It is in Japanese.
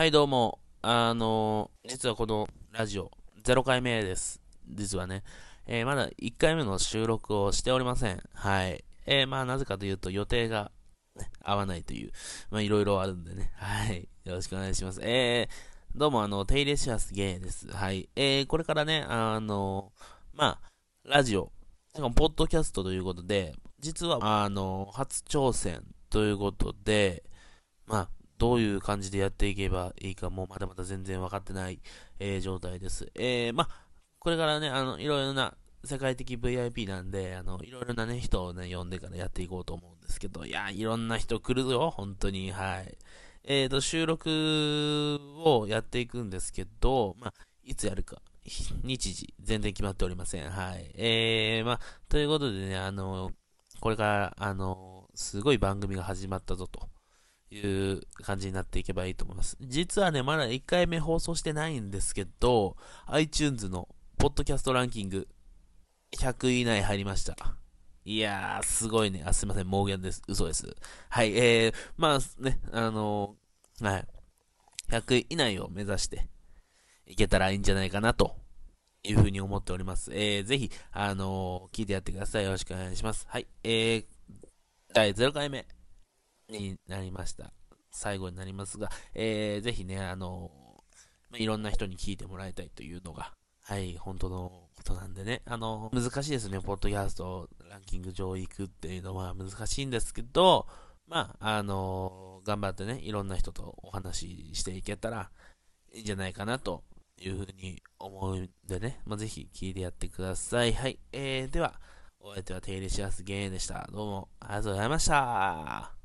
はい、どうも。あの実はこのラジオ、0回目です。実はね。えーまだ1回目の収録をしておりません。はい。えーまあ、なぜかというと予定が、ね、合わないという、まあ、いろいろあるんでね。はい。よろしくお願いします。えー、どうも、あの、テイレシアスゲイです。はい。えー、これからね、あのまあ、ラジオ、しかもポッドキャストということで、実は、あの初挑戦ということで、まあ、どういう感じでやっていけばいいかもまだまだ全然分かってない、えー状態です。えー、まあ、これからね、あの、いろいろな世界的 VIP なんで、あの、いろいろなね、人をね、呼んでからやっていこうと思うんですけど、いや、いろんな人来るよ、本当に、はい。えーと、収録をやっていくんですけど、まあ、いつやるか、日日時、全然決まっておりません。はい。えー、まあ、ということでね、あの、これから、あの、すごい番組が始まったぞと。いう感じになっていけばいいと思います。実はね、まだ1回目放送してないんですけど、iTunes のポッドキャストランキング100位以内入りました。いやー、すごいね。あ、すいません、妄言です。嘘です。はい、えー、まあね、あのーはい。100位以内を目指していけたらいいんじゃないかなというふうに思っております。えー、ぜひ、あのー聞いてやってください。よろしくお願いします。はい、えー、第0回目になりました。最後になりますが、えー、ぜひね、あのいろんな人に聞いてもらいたいというのが、はい、本当のことなんでね、あの難しいですね、ポッドキャストランキング上行くっていうのは難しいんですけど、まあ、あの頑張ってね、いろんな人とお話ししていけたらいいんじゃないかなというふうに思うんでね、まあ、ぜひ聞いてやってください。はい、えー、では、お相手はテイレシアスゲイでした。どうもありがとうございました。